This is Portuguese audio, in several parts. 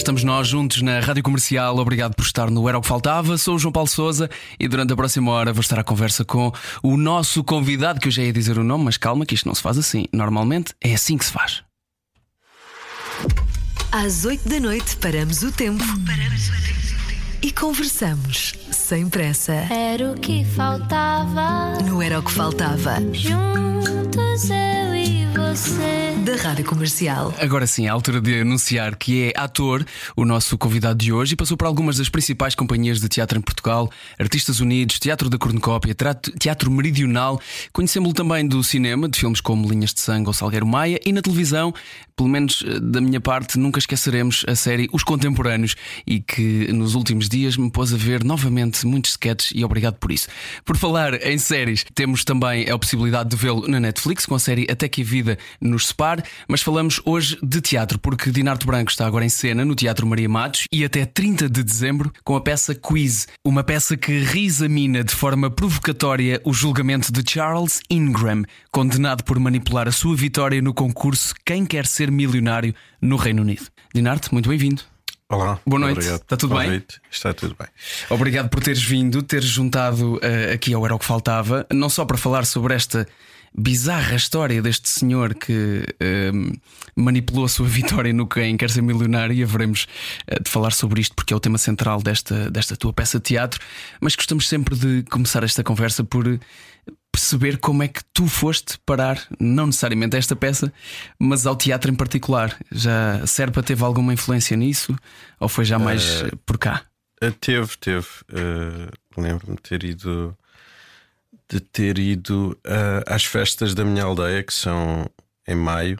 Estamos nós juntos na Rádio Comercial. Obrigado por estar no Era o que Faltava. Sou o João Paulo Souza e durante a próxima hora vou estar à conversa com o nosso convidado, que eu já ia dizer o nome, mas calma, que isto não se faz assim. Normalmente é assim que se faz. Às 8 da noite paramos o tempo. E conversamos sem pressa. Era o que faltava. No Era o que Faltava, Juntos eu e você. da Rádio Comercial. Agora sim, é a altura de anunciar que é ator o nosso convidado de hoje e passou por algumas das principais companhias de teatro em Portugal, Artistas Unidos, Teatro da Cornucópia, Teatro, teatro Meridional. Conhecemos-lo também do cinema, de filmes como Linhas de Sangue ou Salgueiro Maia e na televisão, pelo menos eh, da minha parte, nunca esqueceremos a série Os Contemporâneos e que nos últimos dias me pôs a ver novamente muitos sketches e obrigado por isso. Por falar em séries, temos também a possibilidade de vê-lo na Netflix com a série Até que a Vida nos separe, mas falamos hoje de teatro porque Dinardo Branco está agora em cena no Teatro Maria Matos e até 30 de dezembro com a peça Quiz, uma peça que reexamina de forma provocatória o julgamento de Charles Ingram, condenado por manipular a sua vitória no concurso Quem Quer Ser Milionário no Reino Unido. Dinardo, muito bem-vindo. Olá. Boa noite. Obrigado Está tudo pelo bem? convite. Está tudo bem. Obrigado por teres vindo, teres juntado eh, aqui ao Era o que Faltava, não só para falar sobre esta bizarra história deste senhor que eh, manipulou a sua vitória no Quem Quer Ser Milionário, e haveremos eh, de falar sobre isto porque é o tema central desta, desta tua peça de teatro, mas gostamos sempre de começar esta conversa por perceber como é que tu foste parar, não necessariamente a esta peça, mas ao teatro em particular. Já Serpa teve alguma influência nisso? Ou foi já mais eh, por cá? Uh, Teve, teve. uh, Lembro-me de ter ido de ter ido uh, às festas da minha aldeia, que são em maio,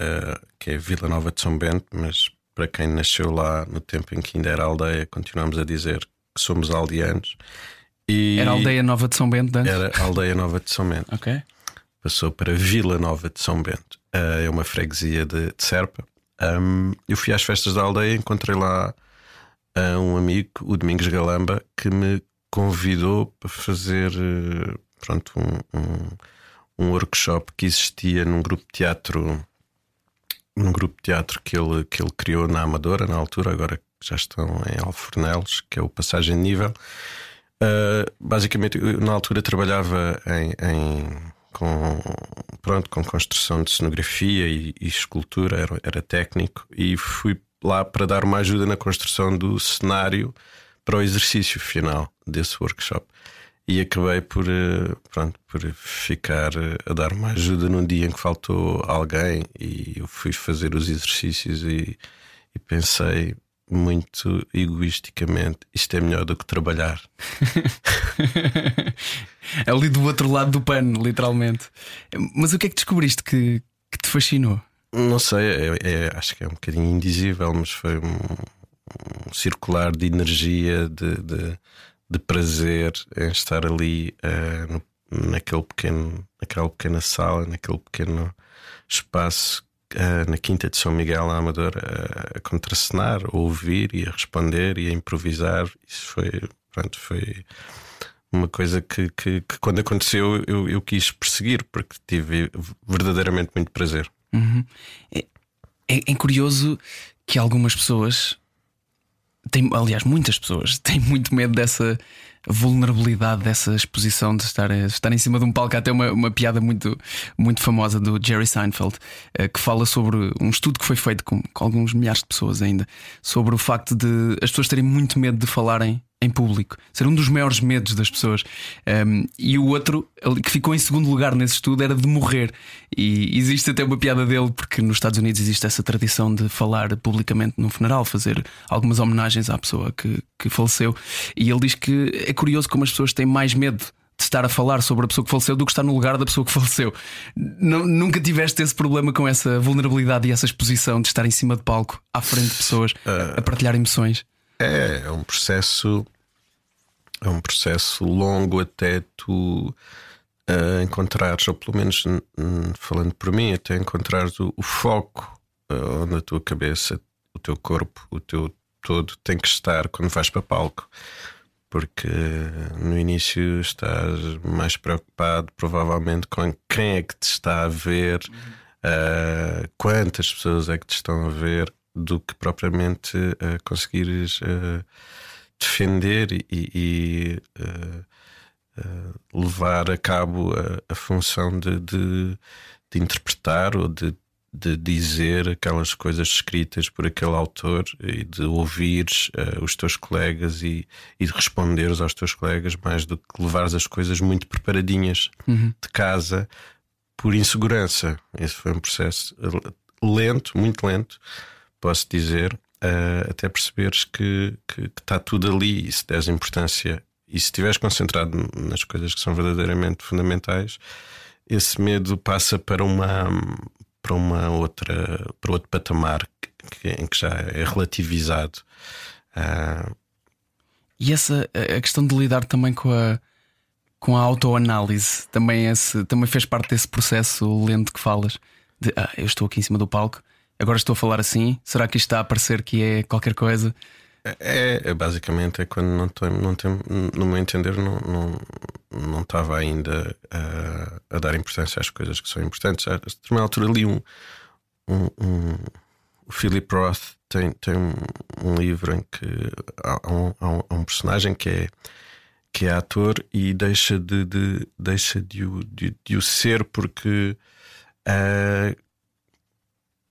uh, que é Vila Nova de São Bento, mas para quem nasceu lá no tempo em que ainda era aldeia, continuamos a dizer que somos aldeanos. E Era a aldeia nova de São Bento, antes? Era a aldeia Nova de São Bento. Ok. passou para Vila Nova de São Bento. Uh, é uma freguesia de, de Serpa. Um, eu fui às festas da aldeia, encontrei lá uh, um amigo, o Domingos Galamba, que me convidou para fazer uh, pronto, um, um, um workshop que existia num grupo de teatro. Num grupo de teatro que ele, que ele criou na Amadora, na altura, agora já estão em Alfornelos, que é o Passagem de Nível. Uh, basicamente, eu, na altura trabalhava em, em- com, pronto, com construção de cenografia e, e escultura, era, era técnico, e fui lá para dar uma ajuda na construção do cenário para o exercício final desse workshop. E acabei por, eh, pronto, por ficar eh, a dar uma ajuda num dia em que faltou alguém, e eu fui fazer os exercícios e, e pensei muito egoisticamente: isto é melhor do que trabalhar. Ali do outro lado do pano, literalmente. Mas o que é que descobriste que, que te fascinou? Não sei, é- é- acho que é um bocadinho indizível, mas foi um, um circular de energia, de, de, de prazer em estar ali eh, no- naquele pequeno, naquela pequena sala, naquele pequeno espaço na Quinta de São Miguel, na Amadora, a contracenar, a ouvir e a responder e a improvisar. Isso foi, pronto, foi uma coisa que, que, que quando aconteceu eu, eu quis perseguir, porque tive verdadeiramente muito prazer. É, é curioso que algumas pessoas têm, aliás, muitas pessoas têm muito medo dessa vulnerabilidade, dessa exposição de estar, de estar em cima de um palco. Há até uma, uma piada muito, muito famosa do Jerry Seinfeld eh, que fala sobre um estudo que foi feito com, com alguns milhares de pessoas ainda sobre o facto de as pessoas terem muito medo de falarem em público, ser um dos maiores medos das pessoas. Um, e o outro, que ficou em segundo lugar nesse estudo, era de morrer. E existe até uma piada dele, porque nos Estados Unidos existe essa tradição de falar publicamente num funeral, fazer algumas homenagens à pessoa que, que faleceu. E ele diz que é curioso como as pessoas têm mais medo. De estar a falar sobre a pessoa que faleceu do que estar no lugar da pessoa que faleceu. Nu- nunca tiveste esse problema com essa vulnerabilidade e essa exposição de estar em cima de palco, à frente de pessoas, a partilhar emoções? É, é um processo. É um processo longo até tu uh, encontrares, ou pelo menos falando por mim, até encontrares o, o foco uh, onde a tua cabeça, o teu corpo, o teu todo tem que estar quando vais para palco. Porque no início estás mais preocupado, provavelmente, com quem é que te está a ver, uh, quantas pessoas é que te estão a ver, do que propriamente uh, conseguires uh, defender e, e levar a cabo a, a função de, de, de, interpretar ou de de dizer aquelas coisas escritas por aquele autor e de ouvires uh, os teus colegas e, e de responderes aos teus colegas mais do que levares as coisas muito preparadinhas uhum. de casa por insegurança. Esse foi um processo lento, muito lento, posso dizer, uh, até perceberes que, está tudo ali e se deres importância e se estiveres concentrado nas coisas que são verdadeiramente fundamentais, esse medo passa para uma para uma outra para outro patamar que, em que já é relativizado. Uh... E essa a questão de lidar também com a com a autoanálise também esse também fez parte desse processo lento que falas de ah, eu estou aqui em cima do palco agora estou a falar assim será que isto está a parecer que é qualquer coisa é, é, basicamente é quando não tem, não tem, no meu entender, não, não, não estava ainda a, a dar importância às coisas que são importantes. A determinada altura li um, um, um, o Philip Roth tem, tem um, um livro em que há, um, há um personagem que é que é ator e deixa de, de deixa de o, de, de, o ser porque uh,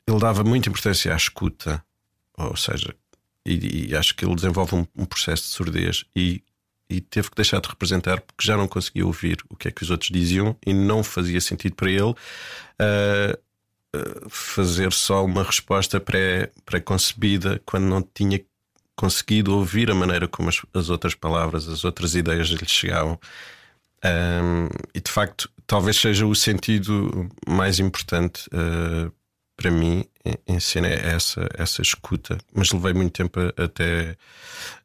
ele dava muita importância à escuta, ou seja, e, e acho que ele desenvolve um, um processo de surdez e, e, teve que deixar de representar porque já não conseguia ouvir o que é que os outros diziam e não fazia sentido para ele uh, uh, fazer só uma resposta pré-concebida pré quando não tinha conseguido ouvir a maneira como as, as outras palavras, as outras ideias lhe chegavam. Um, e de facto, talvez seja o sentido mais importante uh, para mim em cena é essa, essa escuta, mas levei muito tempo até,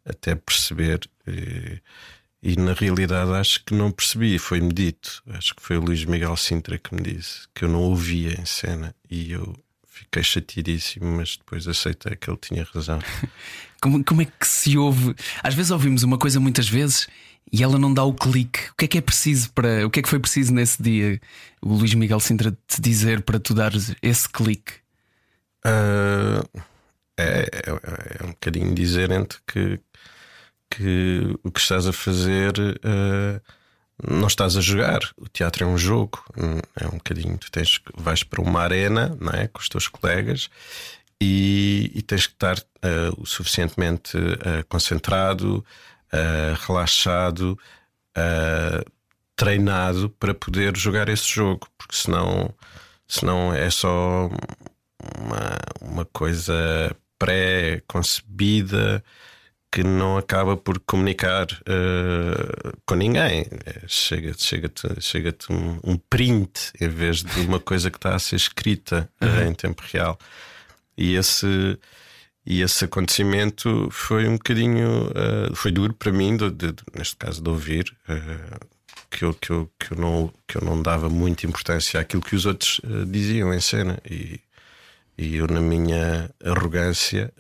até perceber. E, e, na realidade acho que não percebi, foi-me dito. Acho que foi o Luís Miguel Sintra que me disse que eu não ouvia em cena e eu fiquei chateadíssimo, mas depois aceitei que ele tinha razão. Como, como é que se ouve? Às vezes ouvimos uma coisa muitas vezes e ela não dá o clique. O que é que é preciso para. O que é que foi preciso nesse dia, o Luís Miguel Sintra te dizer para tu dares esse clique? Uh, é, é, é, um bocadinho dizerem-te que, que o que estás a fazer uh, não estás a jogar. O teatro é um jogo, é um bocadinho. Tu tens, vais para uma arena não é, com os teus colegas e, e tens que estar uh, o suficientemente concentrado uh, relaxado, uh, treinado para poder jogar esse jogo, porque senão, senão é só uma, uma coisa pré-concebida que não acaba por comunicar uh, com ninguém. Chega-te chega -te, chega -te um, um, print em vez de uma coisa que está a ser escrita uh, uhum. em tempo real. E esse e esse acontecimento foi um bocadinho. Uh, foi duro para mim, de, de, neste caso, de ouvir. Uh, que eu, que, eu, que, eu não, que eu não dava muita importância àquilo que os outros uh, diziam em cena. E, e eu, na minha arrogância,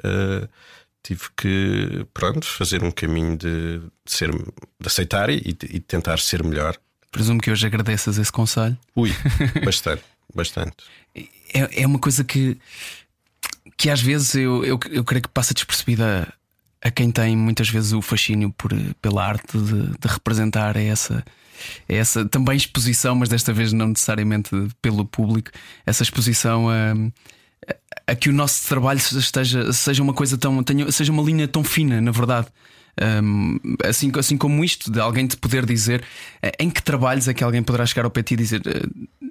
tive que, pronto, fazer um caminho de, de ser, de aceitar e, e tentar ser melhor. Presumo que hoje agradeças esse conselho. Ui, bastante, bastante. É, é uma coisa que que às vezes eu, eu, eu creio que passa despercebida a quem tem muitas vezes o fascínio por, pela arte de, de representar essa, essa também exposição, mas desta vez não necessariamente pelo público, essa exposição a, a, que o nosso trabalho esteja, seja uma coisa tão, tenha, seja uma linha tão fina, na verdade. Um, assim, assim como isto, de alguém te poder dizer eh, em que trabalhos é que alguém poderá chegar ao pé e dizer eh,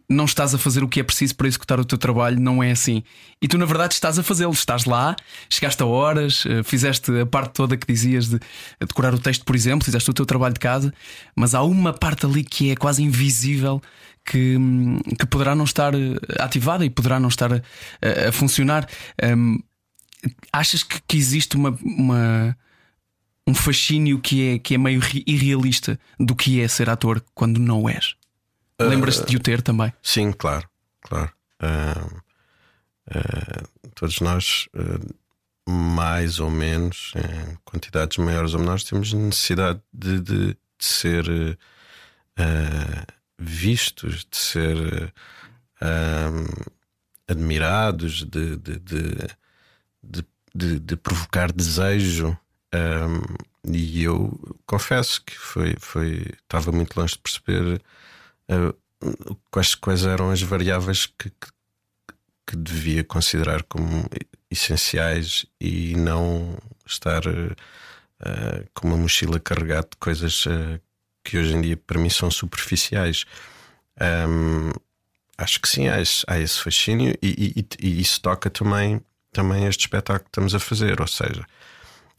não estás a fazer o que é preciso para executar o teu trabalho, não é assim. E tu, na verdade, estás a fazê-lo, estás lá, chegaste a horas, eh, fizeste a parte toda que dizias de decorar o texto, por exemplo, fizeste o teu trabalho de casa, mas há uma parte ali que é quase invisível. Que, hum, que poderá não estar ativada e poderá não estar a, a funcionar. Um, achas que, que existe uma, uma um fascínio que é, que é meio irrealista do que é ser ator quando não és? Lembras-te de o ter também? Sim, claro, claro. Uh, uh, todos nós, uh, mais ou menos, em quantidades maiores ou menores, temos necessidade de, de, de ser vistos, de ser admirados, de, de, de, de, provocar desejo. E eu confesso que foi, foi, estava muito longe de perceber uh, quais, quais eram as variáveis que, que, que, devia considerar como essenciais e não estar uh, com uma mochila carregada de coisas uh, que hoje em dia para mim são superficiais. Um, acho que sim, há esse, há esse fascínio e, e, e, isso toca também, também este espetáculo que estamos a fazer, ou seja,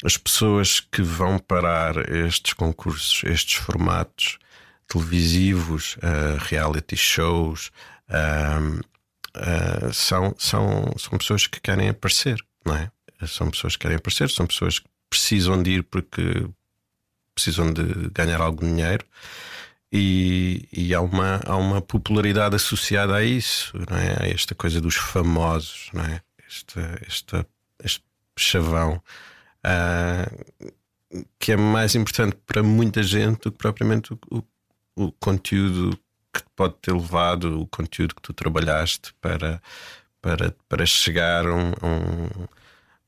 as pessoas que vão parar estes concursos, estes formatos televisivos, uh, reality shows, uh, uh, são, são, são pessoas que querem aparecer, não é? São pessoas que querem aparecer, são pessoas que precisam de ir porque precisam de ganhar algum dinheiro. E, e, há, uma, há uma popularidade associada a isso, não é? a esta coisa dos famosos, não é? este, este, este chavão uh, que é mais importante para muita gente do que propriamente o, o, o conteúdo que pode ter levado, o conteúdo que tu trabalhaste para, para, para chegar a, um,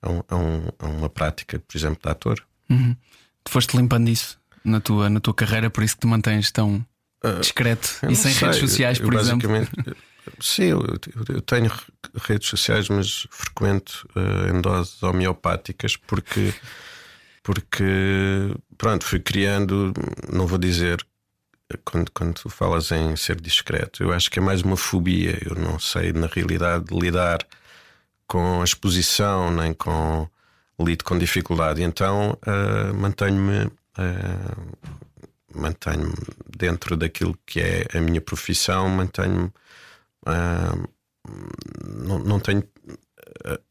a, um, a, um, a uma prática, por exemplo, de ator. Uhum. Tu foste limpando isso na tua, na tua carreira, por isso que te mantens tão uh, discreto e sem sei. redes sociais, por eu, exemplo. Sim, eu, eu, tenho redes sociais, mas frequento uh, em doses homeopáticas porque, porque pronto, fui criando, não vou dizer quando, quando tu falas em ser discreto, eu acho que é mais uma fobia. Eu não sei, na realidade, lidar com a exposição, nem com. lido com dificuldade. Então, uh, mantenho-me. Uh, mantenho-me dentro daquilo que é a minha profissão, mantenho-me. Não, não tenho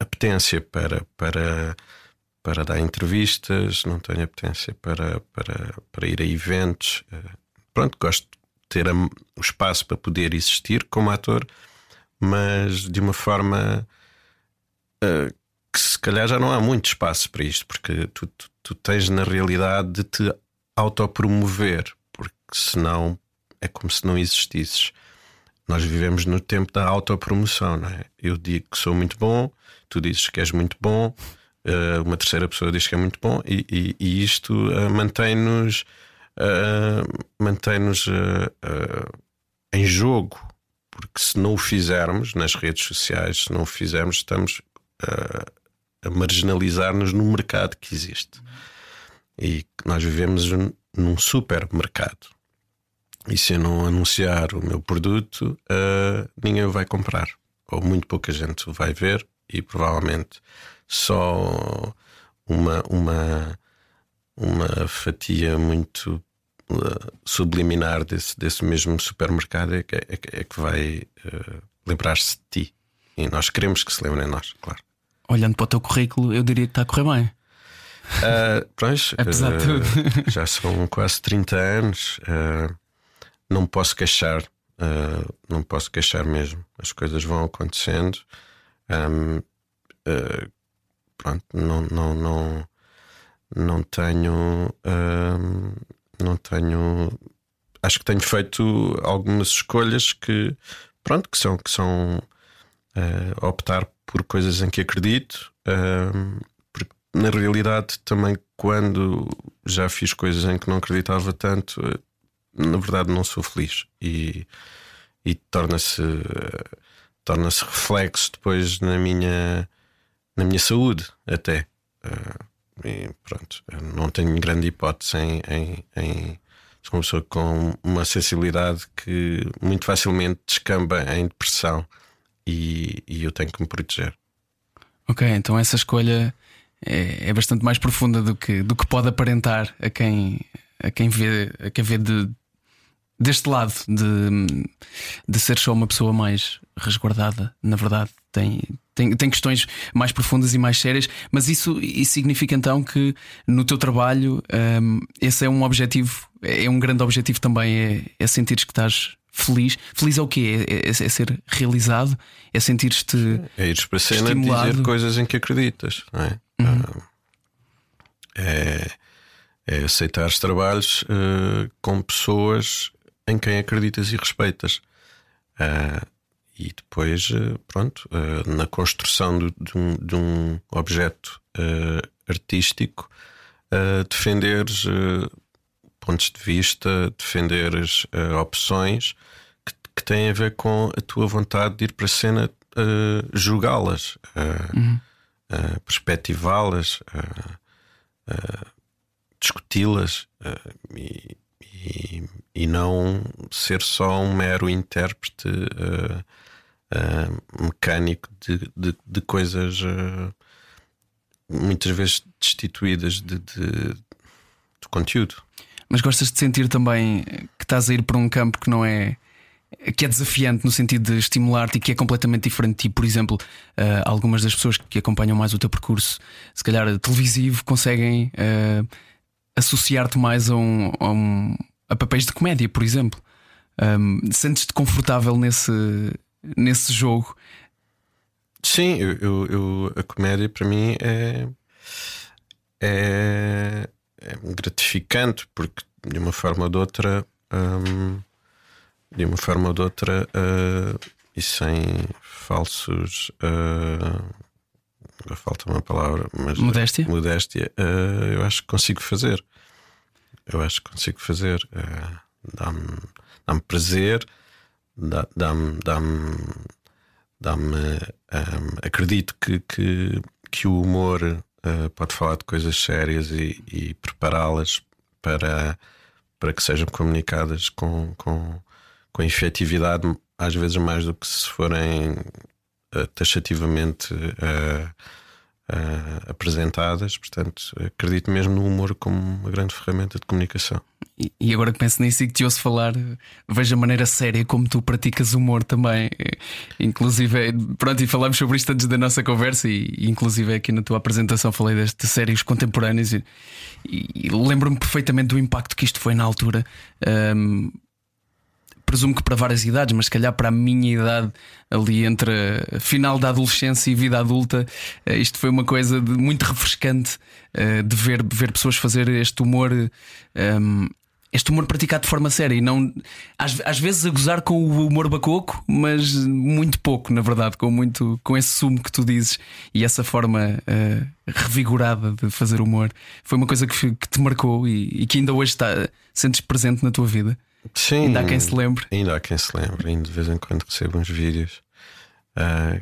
apetência para, para, para dar entrevistas, não tenho apetência para, para, para ir a eventos. Uh, pronto, gosto de ter o espaço para poder existir como ator, mas de uma forma uh, que se calhar já não há muito espaço para isto, porque tu, tu, tu tens na realidade de te autopromover, porque senão é como se não existisses. Nós vivemos no tempo da autopromoção, não é? Eu digo que sou muito bom, tu dizes que és muito bom, uh, uma terceira pessoa diz que é muito bom, e, e, e isto uh, mantém-nos uh, mantém-nos em jogo, porque se não o fizermos nas redes sociais, se não o fizermos, estamos a marginalizar-nos no mercado que existe. E nós vivemos num supermercado. E se eu não anunciar o meu produto, ninguém o vai comprar. Ou muito pouca gente o vai ver e provavelmente só uma, uma, uma fatia muito subliminar desse, desse mesmo supermercado é que, é, é que vai uh, lembrar-se de ti. E nós queremos que se lembrem de nós, claro. Olhando para o teu currículo, eu diria que está a correr bem. Uh, pois, Apesar uh, de tudo. já são quase 30 anos. Uh, não posso queixar. Uh, não posso queixar mesmo. As coisas vão acontecendo. Um, pronto, não, não, não, não tenho. Um, não tenho. Acho que tenho feito algumas escolhas que, pronto, que são, que são uh, optar por coisas em que acredito. Uh, porque na realidade, também quando já fiz coisas em que não acreditava tanto, uh, na verdade não sou feliz. E, e torna-se torna-se reflexo depois na minha, na minha saúde, até. Uh, e pronto, não tenho grande hipótese em, em, em sou uma pessoa com uma sensibilidade que muito facilmente descamba em depressão e, e eu tenho que me proteger. Ok, então essa escolha é, é, bastante mais profunda do que, do que pode aparentar a quem, a quem vê, a quem vê de, deste lado de, de ser só uma pessoa mais resguardada. Na verdade, tem, tem, tem questões mais profundas e mais sérias, mas isso, isso significa então que no teu trabalho um, esse é um objetivo, é um grande objetivo também, é, é sentir que estás feliz. Feliz é o quê? É, é- é ser realizado? É sentir-te. É ires para a cena Estimulado. Uhum. dizer coisas em que acreditas, não é? Ah, é, é aceitar trabalhos eh, com pessoas em quem acreditas e respeitas. Ah, e depois, eh, pronto, eh, na construção do- de, um, de um objeto artístico, defenderes pontos de vista, defenderes opções que, que têm a ver com a tua vontade de ir para a cena julgá-las, eh, perspectivá-las, discuti-las e, e não ser só um mero intérprete eh, eh, mecânico de, de, de coisas eh, muitas vezes destituídas de, de, de conteúdo. Mas gostas de sentir também que estás a ir para um campo que não é. que é desafiante no sentido de estimular-te e que é completamente diferente de ti. Por exemplo, eh, algumas das pessoas que acompanham mais o teu percurso, se calhar televisivo, conseguem eh, associar-te mais a, um, a, um- a papéis de comédia, por exemplo. Um, Sentes-te confortável nesse, nesse jogo? Sim, eu, eu- eu- a comédia para mim é, é, é gratificante porque de uma forma ou de outra, hum, de uma forma ou de outra, ah, e sem falsos. agora falta uma palavra, mas Modéstia? modéstia, ah, eu acho que consigo fazer. Eu acho que consigo fazer. ah, dá-me, dá-me prazer, dá- dá-me, dá-me, dá-me hum, acredito que, que, que o humor uh, pode falar de coisas sérias e, e prepará-las para, para que sejam comunicadas com, com, com efetividade, às vezes mais do que se forem uh, taxativamente uh, uh, apresentadas. Portanto, acredito mesmo no humor como uma grande ferramenta de comunicação. E- agora que penso nisso e que te ouço falar, vejo a maneira séria como tu praticas humor também. Eh, Inclusive, pronto, e falámos sobre isto antes da nossa conversa, e, inclusive aqui na tua apresentação falei deste séries contemporâneas e, e lembro-me perfeitamente do impacto que isto foi na altura. Ahm, presumo que para várias idades, mas se calhar para a minha idade, ali entre final da adolescência e vida adulta, eh, isto foi uma coisa de- muito refrescante eh, de ver, ver pessoas fazer este humor. ehm, este humor praticado de forma séria e não às, às vezes a gozar com o humor bacoco, mas muito pouco, na verdade, com muito com esse sumo que tu dizes e essa forma eh, revigorada de fazer humor. Foi uma coisa que, que te marcou e, e que ainda hoje está sentes presente na tua vida. Sim, Ainda há quem se lembre. Ainda há quem se lembre, ainda de vez em quando recebo uns vídeos. Ah,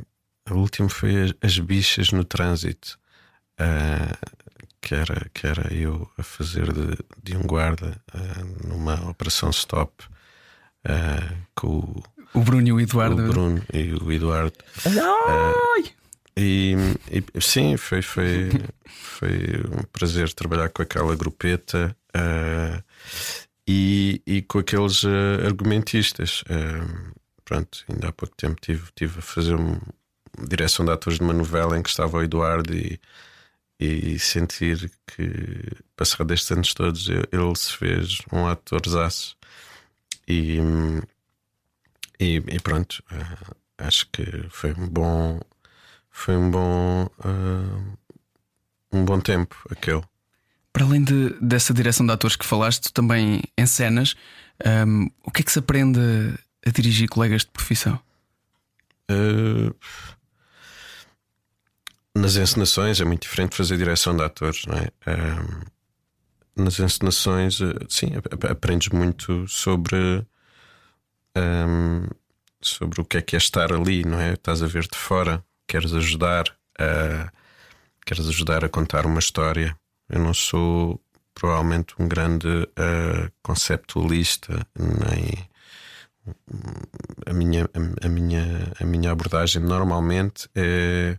o último foi as, as bichas no trânsito, ah, que, era, que era eu a fazer de, de um guarda ah, numa operação stop ah, com o, O Bruno e o o Eduardo. Bruno e o Eduardo. Ai! E, e, sim, foi, foi, foi um prazer trabalhar com aquela grupeta e, e com aqueles ah, argumentistas. Ah, pronto, ainda há pouco tempo tive, tive a fazer uma direção de atores de uma novela em que estava o Eduardo e, e sentir que, passado estes anos todos, ele se fez um atorzaço. E, e, e pronto, ah, acho que foi um bom foi um bom ah, um bom tempo aquele. Para além de, dessa direção de atores que falaste, tu também em cenas, hum, o que é que se aprende a dirigir colegas de profissão? Ah, nas encenações é muito diferente fazer direção de atores, não é? Ah, nas encenações, ah, sim, ap- aprendes muito sobre ah, sobre o que é que é estar ali, não é? Estás a ver de fora, queres ajudar a queres ajudar a contar uma história. Eu não sou provavelmente um grande ah, conceptualista, nem a minha, a, minha, a minha abordagem normalmente é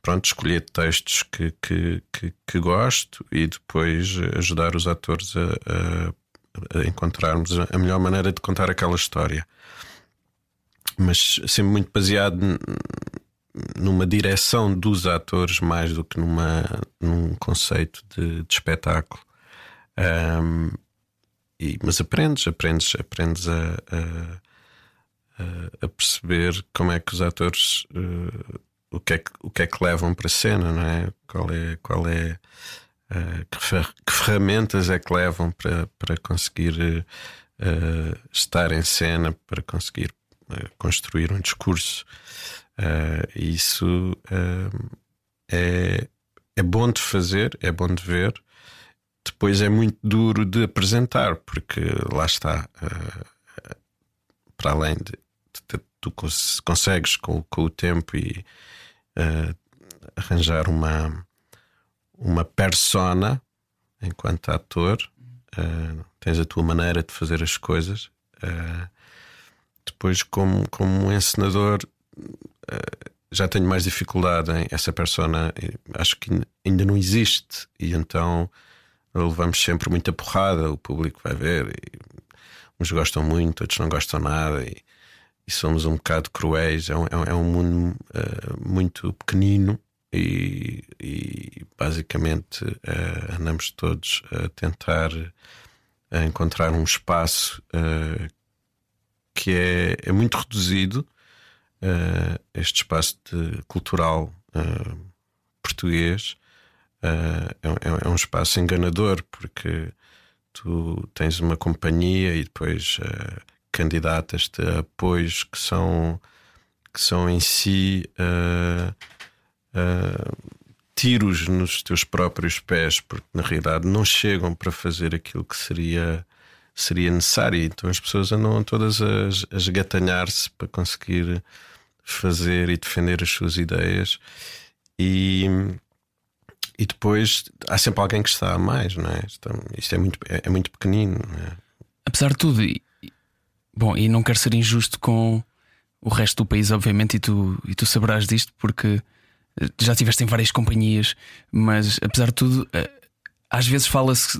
pronto, escolher textos que, que, que, que gosto e depois ajudar os atores a, a, a encontrarmos a melhor maneira de contar aquela história. Mas sempre muito baseado numa direção dos atores mais do que numa, num conceito de, de espetáculo. Ahm, e- mas aprendes, aprendes, aprendes a, a- a, a perceber como é que os atores uh, o, que é que, o que é que levam para a cena, não é? Qual é, qual é uh, que, fer que, ferramentas é que levam para, para conseguir uh, estar em cena, para conseguir construir um discurso. Isso é, é bom de fazer, é bom de ver. Depois é muito duro de apresentar, porque lá está para além de, de, de tu consegues com, com, o tempo e uh, arranjar uma, uma persona enquanto ator, uh, tens a tua maneira de fazer as coisas. Uh, depois, como, como encenador, já tenho mais dificuldade em essa persona, acho que ainda não existe, e então levamos sempre muita porrada, o público vai ver. Uns gostam muito, outros não gostam nada e, e somos um bocado cruéis. É um, é um é mundo uh, muito pequenino e, e basicamente uh, andamos todos a tentar encontrar um espaço uh, que é, é, muito reduzido. Este espaço de, cultural português é, é, um espaço enganador porque tu tens uma companhia e depois uh, candidatas-te a apoios que são, que são em si uh, uh, tiros nos teus próprios pés, porque na realidade não chegam para fazer aquilo que seria, seria necessário. Então as pessoas andam todas a, a esgatanhar-se para conseguir fazer e defender as suas ideias. E e depois há sempre alguém que está a mais, não é? Isto, isto é, muito, é, é, muito pequenino. É? Apesar de tudo, e, bom, e não quero ser injusto com o resto do país, obviamente, e tu, e tu saberás disto, porque já estiveste em várias companhias, mas apesar de tudo, eh, às vezes fala-se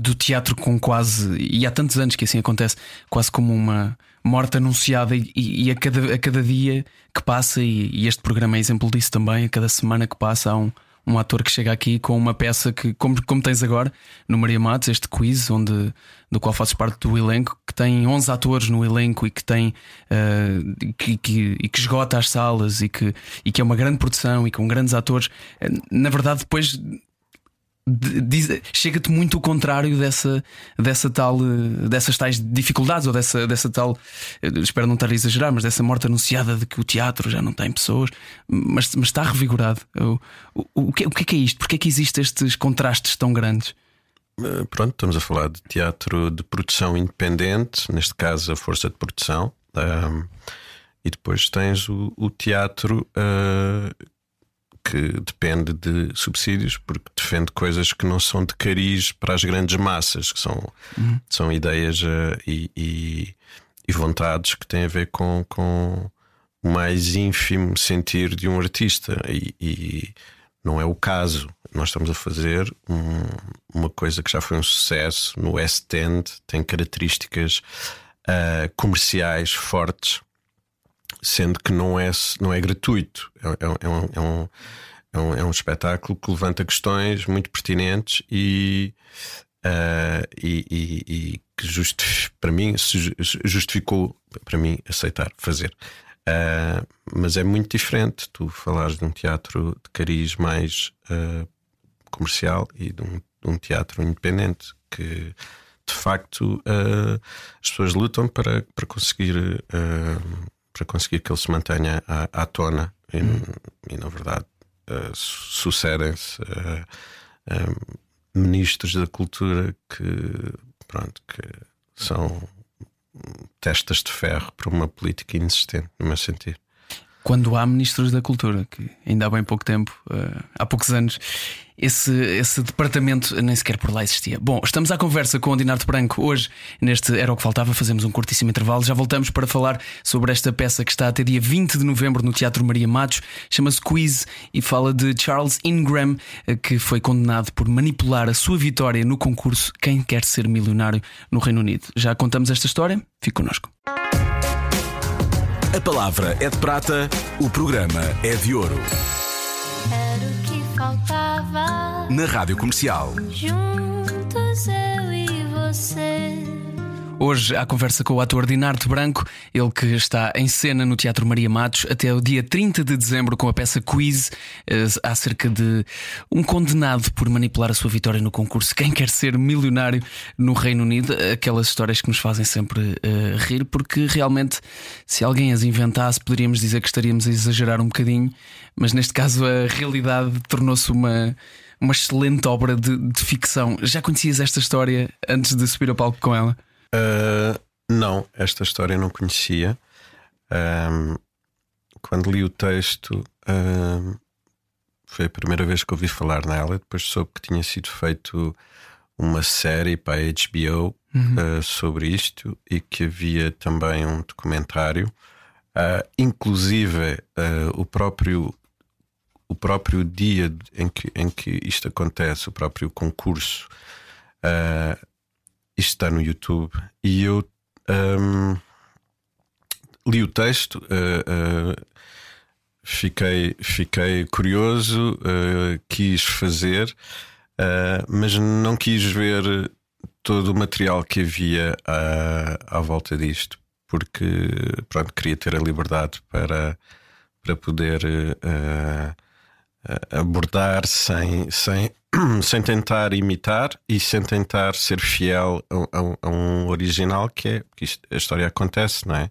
do teatro com quase, e há tantos anos que assim acontece, quase como uma morte anunciada, e, e a, cada, a cada dia que passa, e, e este programa é exemplo disso também, a cada semana que passa há um um ator que chega aqui com uma peça que, como, como tens agora, no Maria Matos, este quiz, onde, do qual fazes parte do elenco, que tem 11 atores no elenco e que tem uh, que, que, e que esgota as salas e que, e que é uma grande produção e com grandes atores. Uh, na verdade, depois chega-te muito o contrário dessa, dessa tal, dessas tais dificuldades ou dessa, dessa tal, espero não estar a exagerar, mas dessa morte anunciada de que o teatro já não tem pessoas, mas, mas está revigorado. O, o, o, que, o é que é isto? Porquê é que existem estes contrastes tão grandes? Eh, pronto, estamos a falar de teatro de produção independente, neste caso a força de produção, um, e depois tens o, o teatro uh, que depende de subsídios, porque defende coisas que não são de cariz para as grandes massas, que são, uhum. são ideias uh, e, e, e, vontades que têm a ver com, com o mais ínfimo sentir de um artista. E, e não é o caso. Nós estamos a fazer um, uma coisa que já foi um sucesso no West End, tem características uh, comerciais fortes sendo que não é, não é gratuito. É, é, é, um, é, um, é, um, é um espetáculo que levanta questões muito pertinentes e, uh, e, e, e, que para mim justificou para mim aceitar fazer. Uh, mas é muito diferente tu falares de um teatro de cariz mais uh, comercial e de um, de um, teatro independente que de facto as pessoas lutam para, para conseguir para conseguir que ele se mantenha à, à tona e, hum. e, na verdade uh, sucedem-se uh, uh, ministros da cultura que pronto que são testas de ferro para uma política inexistente no meu sentido quando há ministros da cultura, que ainda há bem pouco tempo, uh, há poucos anos, esse, esse departamento nem sequer por lá existia. Bom, estamos à conversa com o Dinardo Branco. Hoje, neste Era o que Faltava, fazemos um curtíssimo intervalo. Já voltamos para falar sobre esta peça que está até dia 20 de novembro no Teatro Maria Matos. Chama-se Quiz e fala de Charles Ingram, eh, que foi condenado por manipular a sua vitória no concurso Quem Quer Ser Milionário no Reino Unido. Já contamos esta história? Fique connosco. A palavra é de prata, o programa é de ouro. Era o que faltava. Na Rádio Comercial. Juntos eu e você. Hoje há conversa com o ator Dinardo Branco, ele que está em cena no Teatro Maria Matos até o dia 30 de dezembro com a peça Quiz eh, acerca de um condenado por manipular a sua vitória no concurso Quem Quer Ser Milionário no Reino Unido. Aquelas histórias que nos fazem sempre uh, rir, porque realmente, se alguém as inventasse, poderíamos dizer que estaríamos a exagerar um bocadinho, mas neste caso a realidade tornou-se uma uma excelente obra de, de, ficção. Já conhecias esta história antes de subir ao palco com ela? Uh, não, esta história não conhecia. Um, quando li o texto, um, foi a primeira vez que ouvi falar nela. Depois soube que tinha sido feito uma série para a HBO uhum. uh, sobre isto e que havia também um documentário. Uh, inclusive, o próprio o próprio dia em que, em que isto acontece, o próprio concurso, uh, isto está no YouTube. E eu um, li o texto, uh, uh, fiquei, fiquei curioso, uh, quis fazer, mas não quis ver todo o material que havia à, à volta disto, porque pronto, queria ter a liberdade para, para poder abordar sem, sem, sem tentar imitar e sem tentar ser fiel a, a, a um original que é que isto, a história acontece, não é?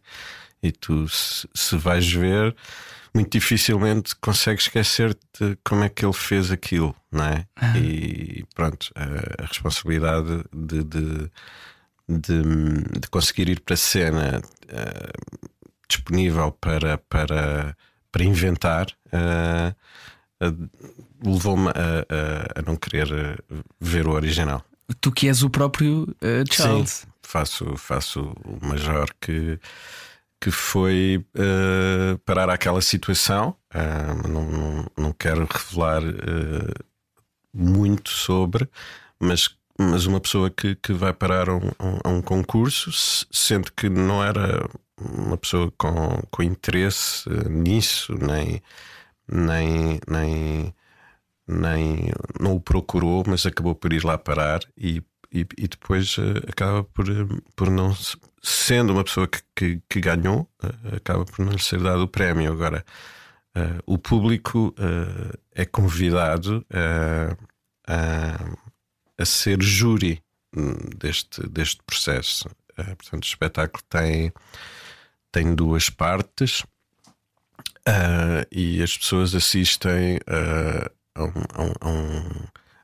E tu, se, se vais ver, muito dificilmente consegues esquecer-te como é que ele fez aquilo, não é? Uhum. E pronto, a, a responsabilidade de, de, de, de, conseguir ir para a cena uh, disponível para, para, para inventar. Uh, levou-me a, a, a, não querer eh, ver o original. Tu que és o próprio uh, Charles. Sim, faço, faço o Major que, que foi uh, parar aquela situação. Uh, não, não, não, quero revelar muito sobre, mas, mas uma pessoa que, que vai parar a um, a um concurso, sendo que não era uma pessoa com, com interesse nisso, nem nem, nem, nem não o procurou, mas acabou por ir lá parar e, e, e depois uh, acaba por, por não sendo uma pessoa que, que, que ganhou, uh, acaba por não lhe ser dado o prémio. Agora, uh, o público é convidado a, a ser júri hum, deste, deste processo. portanto, o espetáculo tem, tem duas partes. Uh, e as pessoas assistem uh, a, um, a, um,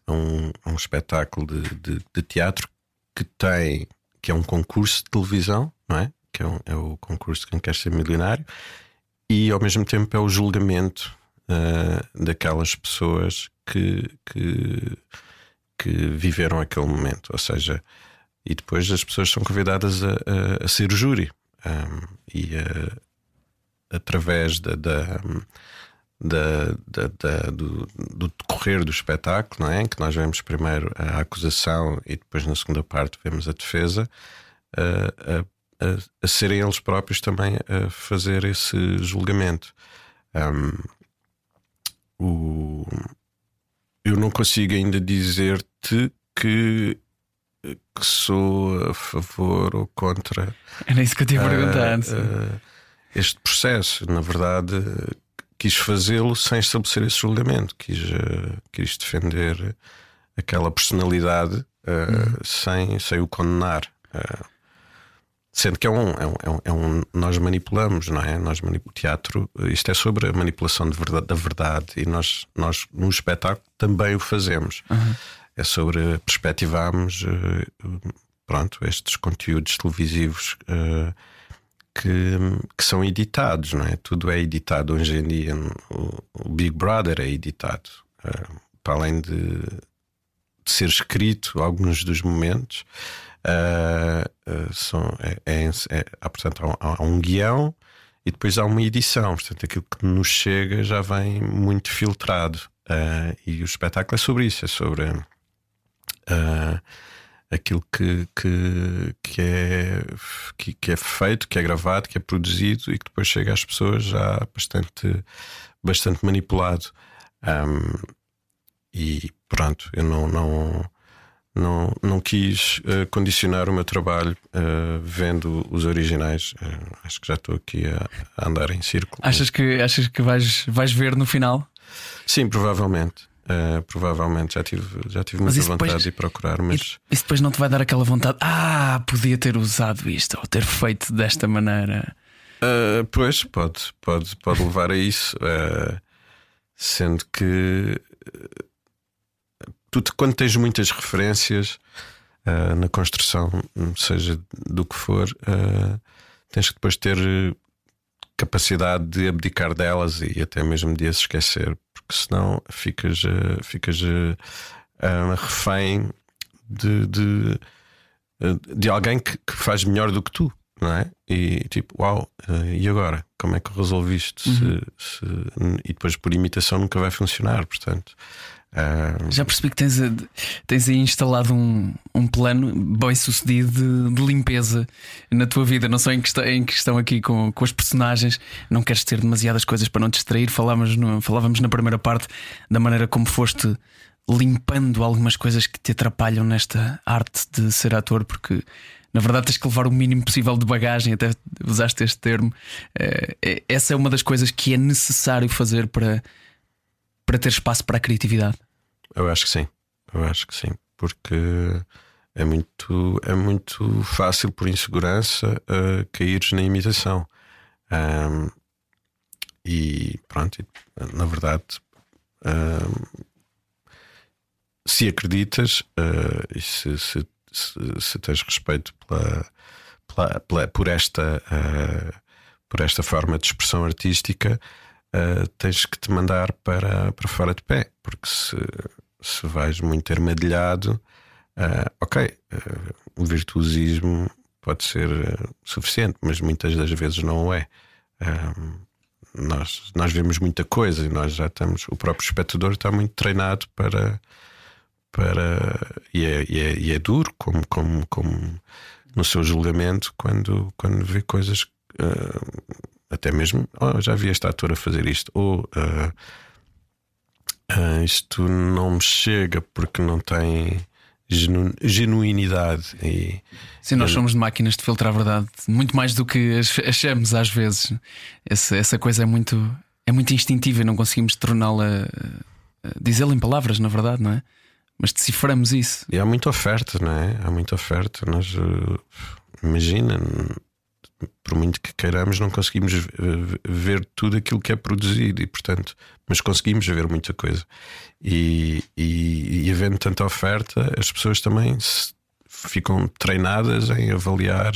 a, um, a, um, espetáculo de, de, de, teatro que tem que é um concurso de televisão, não é? Que é, é, o concurso de quem quer ser milionário, e ao mesmo tempo é o julgamento uh, daquelas pessoas que, que, que, viveram aquele momento. Ou seja, e depois as pessoas são convidadas a, a, a ser júri. Um, e a, através da, da, da, da do, do, decorrer do espetáculo, não é? Em que nós vemos primeiro a acusação e depois na segunda parte vemos a defesa, a, a, a serem eles próprios também a fazer esse julgamento. Um, o, eu não consigo ainda dizer-te que que sou a favor ou contra. Era isso que eu tinha uh, perguntado. Uh, este processo. Na verdade, quis fazê-lo sem estabelecer esse julgamento, quis, uh, quis defender aquela personalidade uh, sem, sem o condenar. Uh, sendo que é um, é, um, é, um, Nós manipulamos, não é? Nós manip... O teatro, isto é sobre a manipulação verdade, da verdade e nós, nós no espetáculo também o fazemos. Uhum. É sobre perspectivarmos pronto, estes conteúdos televisivos que, que, são editados, não é? Tudo é editado hoje em dia. O, Big Brother é editado, uh, para além de, de, ser escrito alguns dos momentos. Uh, uh, são, é, é, é, há, portanto, há, há, um guião e depois há uma edição. Portanto, aquilo que nos chega já vem muito filtrado. e o espetáculo é sobre isso, é sobre aquilo que, que, que, é, que, que, é feito, que é gravado, que é produzido e que depois chega às pessoas já bastante, bastante manipulado. Um, e pronto, eu não, não, Não, não quis uh, condicionar o meu trabalho uh, vendo os originais. Uh, acho que já estou aqui a, a, andar em círculo. Achas que, achas que vais, vais ver no final? Sim, provavelmente. Provavelmente já tive, já tive muita vontade depois, de procurar, mas. Isso depois não te vai dar aquela vontade. Ah, podia ter usado isto ou ter feito desta maneira. pois, pode, pode, pode levar a isso. sendo que tu, quando tens muitas referências uh, na construção, seja do que for, uh, tens que depois ter capacidade de abdicar delas e até mesmo de as esquecer, porque senão ficas, uh, ficas refém de, de, de alguém que, que, faz melhor do que tu. Não é? E tipo, uau, e agora? Como é que resolviste? Uhum. Se, se... E depois por imitação nunca vai funcionar. Portanto, já percebi que tens, tens aí instalado um, um plano bem sucedido de, de, limpeza na tua vida, não só em questão, em questão aqui com, com os personagens. Não queres ter demasiadas coisas para não te distrair. Falávamos, no, falávamos na primeira parte da maneira como foste limpando algumas coisas que te atrapalham nesta arte de ser ator, porque na verdade tens que levar o mínimo possível de bagagem, até usaste este termo. Eh, é, essa é uma das coisas que é necessário fazer para, para ter espaço para a criatividade. Eu acho que sim. Eu acho que sim. Porque é muito, é muito fácil, por insegurança, uh, caíres na imitação. Um, e pronto, na verdade, um, se acreditas uh, e se, se, se, se, tens respeito pela, pela, pela por, esta, uh, por esta forma de expressão artística, uh, tens que te mandar para, para fora de pé, porque se se vais muito armadilhado, uh, ok, uh, o virtuosismo pode ser uh, suficiente, mas muitas das vezes não é. nós, nós vemos muita coisa e nós já estamos, o próprio espectador está muito treinado para. para e, é, e, é, e é duro, como, como, como no seu julgamento, quando, quando vê coisas. até mesmo, oh, já vi esta ator a fazer isto, ou uh, ah, isto não me chega porque não tem genu genuinidade. E, Sim, nós somos de máquinas de filtrar a verdade, muito mais do que achamos às vezes. Essa, essa coisa é muito, é muito instintiva e não conseguimos torná-la, dizê-la em palavras, na verdade, não é? Mas deciframos isso. E há muita oferta, não é? Há muita oferta. Nós, imagina, por muito que queiramos, não conseguimos ver tudo aquilo que é produzido e, portanto, mas conseguimos ver muita coisa. E, e, e havendo tanta oferta, as pessoas também ficam treinadas em avaliar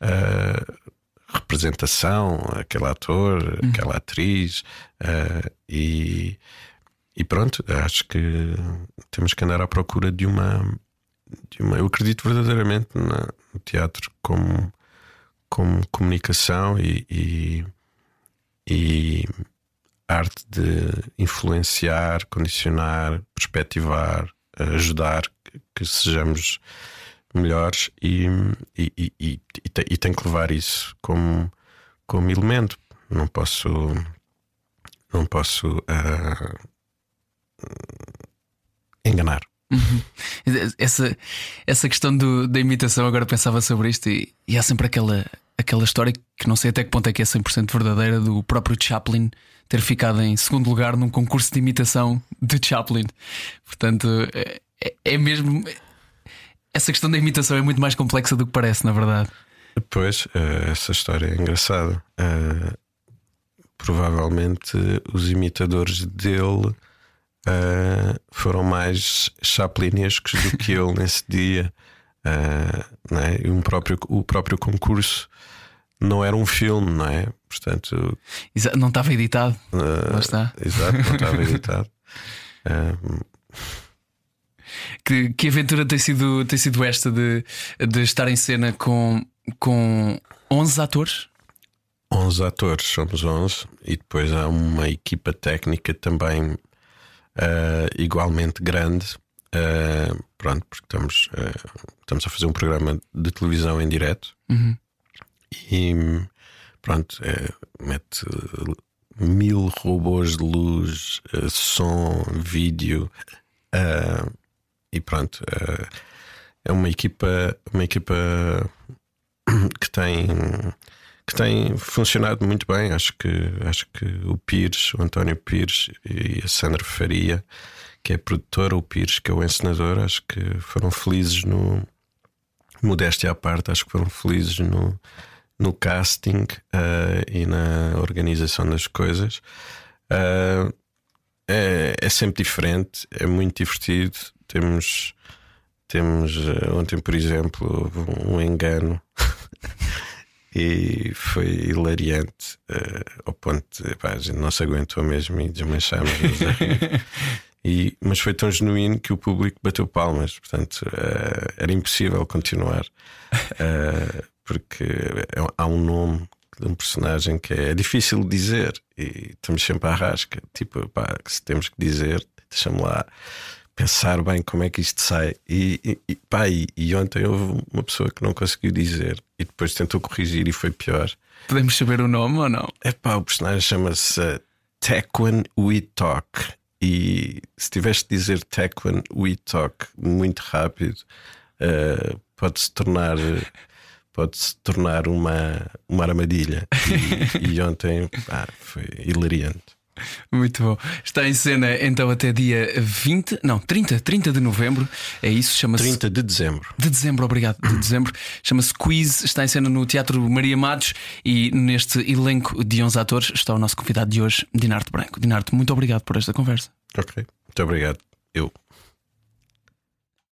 a representação, aquele ator, uhum. aquela atriz, uh, e, e pronto, acho que temos que andar à procura de uma. De uma eu acredito verdadeiramente no teatro como como comunicação e, e, e arte de influenciar, condicionar, perspectivar, ajudar que sejamos melhores e, e, e, e, que levar isso como, como elemento. Não posso, não posso uh, enganar. Uhum. Essa, essa questão do, da imitação, agora pensava sobre isto e, e, há sempre aquela, aquela história que não sei até que ponto é que é 100% verdadeira do próprio Chaplin ter ficado em segundo lugar num concurso de imitação de Chaplin. Portanto, é, é, é mesmo. Essa questão da imitação é muito mais complexa do que parece, na verdade. Pois, eh, essa história é engraçada. Uh, provavelmente os imitadores dele uh, foram mais chaplinescos do que ele nesse dia. Uh, né? e um próprio, o próprio concurso não era um filme, não é? Portanto, não estava editado. Uh, Lá está. Exato, não estava editado. Uh, que, que aventura tem sido, tem sido esta de, de estar em cena com, com 11 atores? 11 atores, somos 11, e depois há uma equipa técnica também uh, igualmente grande. Uh, pronto, porque estamos, uh, estamos a fazer um programa de televisão em direto uhum. e pronto, mete mil robôs de luz, som, vídeo. e pronto, é uma equipa, uma equipa que tem que tem funcionado muito bem. Acho que, acho que o Pires, o António Pires e a Sandra Faria, que é produtora, o Pires, que é o encenador, acho que foram felizes no. Modéstia à parte, acho que foram felizes no, no casting uh, e na organização das coisas. Uh, é, é, sempre diferente, é muito divertido. Temos, temos uh, ontem, por exemplo, um engano e foi hilariante uh, ao ponto de pá, a gente não se aguentou mesmo e desmanchámos. e, mas foi tão genuíno que o público bateu palmas, portanto uh, era impossível continuar uh, porque é, há um nome de um personagem que é difícil de dizer e estamos sempre à rasca. Tipo, pá, se temos que dizer, deixa-me lá pensar bem como é que isto sai. E, e, pá, e, e, ontem houve uma pessoa que não conseguiu dizer e depois tentou corrigir e foi pior. Podemos saber o nome ou não? É pá, o personagem chama-se uh, Tequan We Talk. E se tivesse de dizer Tequan We Talk muito rápido, uh, pode-se tornar. Pode-se tornar uma, uma armadilha. E, e ontem pá, foi hilariante. Muito bom. Está em cena então até dia 20, não, 30, 30 de novembro. É isso, chama-se 30 de dezembro. De dezembro, obrigado. De dezembro. Chama-se Quiz, está em cena no Teatro Maria Matos e neste elenco de 11 atores está o nosso convidado de hoje, Dinarte Branco. Dinarte, muito obrigado por esta conversa. Ok. Muito obrigado. Eu.